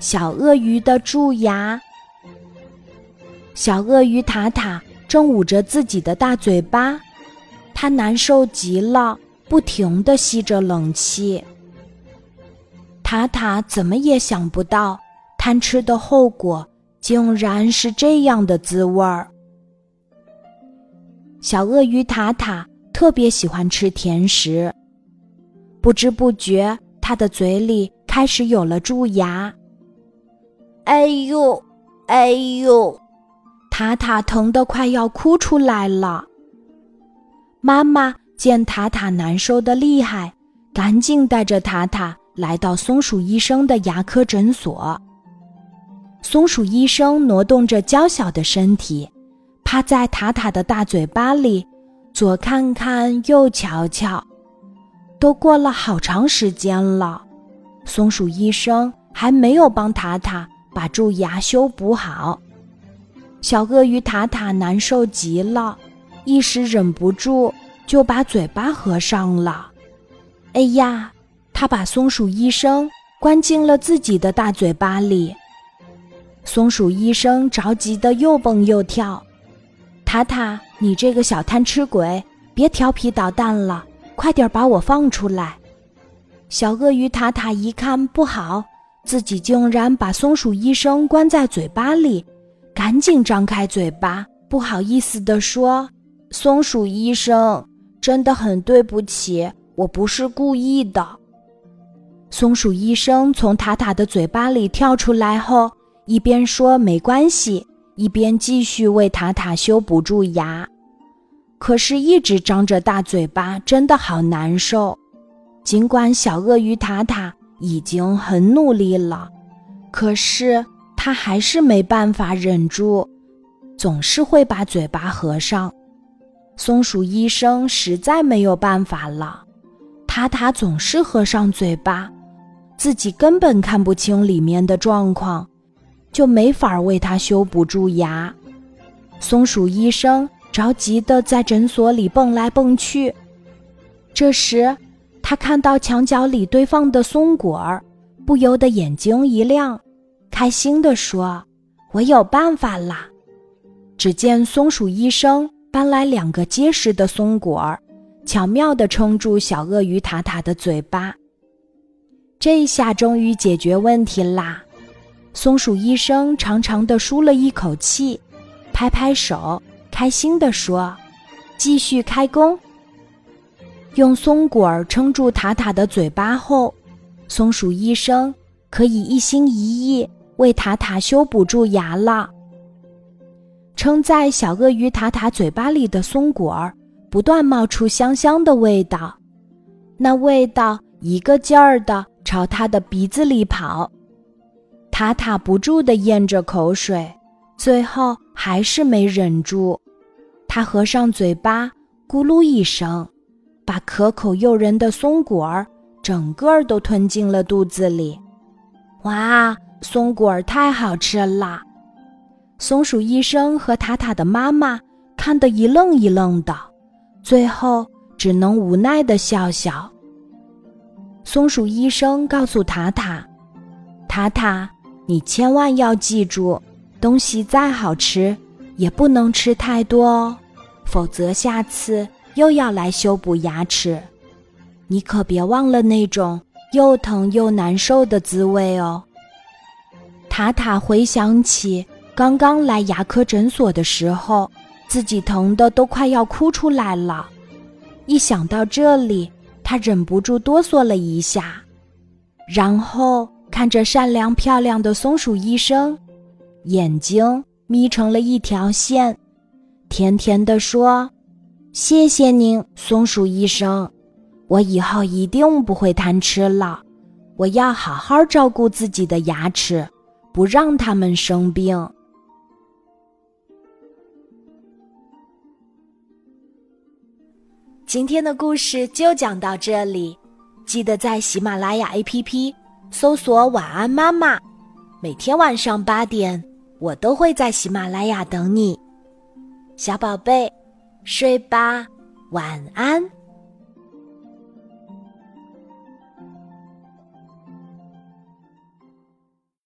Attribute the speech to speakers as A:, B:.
A: 小鳄鱼的蛀牙。小鳄鱼塔塔正捂着自己的大嘴巴，它难受极了，不停地吸着冷气。塔塔怎么也想不到，贪吃的后果竟然是这样的滋味儿。小鳄鱼塔塔特别喜欢吃甜食，不知不觉，它的嘴里开始有了蛀牙。哎呦，哎呦，塔塔疼得快要哭出来了。妈妈见塔塔难受的厉害，赶紧带着塔塔来到松鼠医生的牙科诊所。松鼠医生挪动着娇小的身体，趴在塔塔的大嘴巴里，左看看，右瞧瞧。都过了好长时间了，松鼠医生还没有帮塔塔。把蛀牙修补好，小鳄鱼塔塔难受极了，一时忍不住就把嘴巴合上了。哎呀，他把松鼠医生关进了自己的大嘴巴里。松鼠医生着急的又蹦又跳：“塔塔，你这个小贪吃鬼，别调皮捣蛋了，快点把我放出来！”小鳄鱼塔塔一看不好。自己竟然把松鼠医生关在嘴巴里，赶紧张开嘴巴，不好意思地说：“松鼠医生，真的很对不起，我不是故意的。”松鼠医生从塔塔的嘴巴里跳出来后，一边说“没关系”，一边继续为塔塔修补蛀牙。可是，一直张着大嘴巴，真的好难受。尽管小鳄鱼塔塔。已经很努力了，可是他还是没办法忍住，总是会把嘴巴合上。松鼠医生实在没有办法了，塔塔总是合上嘴巴，自己根本看不清里面的状况，就没法为他修补蛀牙。松鼠医生着急地在诊所里蹦来蹦去，这时。他看到墙角里堆放的松果儿，不由得眼睛一亮，开心地说：“我有办法啦！”只见松鼠医生搬来两个结实的松果儿，巧妙地撑住小鳄鱼塔塔的嘴巴。这下终于解决问题啦！松鼠医生长长的舒了一口气，拍拍手，开心地说：“继续开工。”用松果儿撑住塔塔的嘴巴后，松鼠医生可以一心一意为塔塔修补蛀牙了。撑在小鳄鱼塔塔嘴巴里的松果儿不断冒出香香的味道，那味道一个劲儿的朝他的鼻子里跑。塔塔不住的咽着口水，最后还是没忍住，他合上嘴巴，咕噜一声。把可口诱人的松果儿整个都吞进了肚子里，哇，松果儿太好吃了！松鼠医生和塔塔的妈妈看得一愣一愣的，最后只能无奈的笑笑。松鼠医生告诉塔塔：“塔塔，你千万要记住，东西再好吃，也不能吃太多哦，否则下次……”又要来修补牙齿，你可别忘了那种又疼又难受的滋味哦。塔塔回想起刚刚来牙科诊所的时候，自己疼的都快要哭出来了。一想到这里，他忍不住哆嗦了一下，然后看着善良漂亮的松鼠医生，眼睛眯成了一条线，甜甜地说。谢谢您，松鼠医生。我以后一定不会贪吃了。我要好好照顾自己的牙齿，不让它们生病。今天的故事就讲到这里，记得在喜马拉雅 APP 搜索“晚安妈妈”，每天晚上八点，我都会在喜马拉雅等你，小宝贝。睡吧，晚安。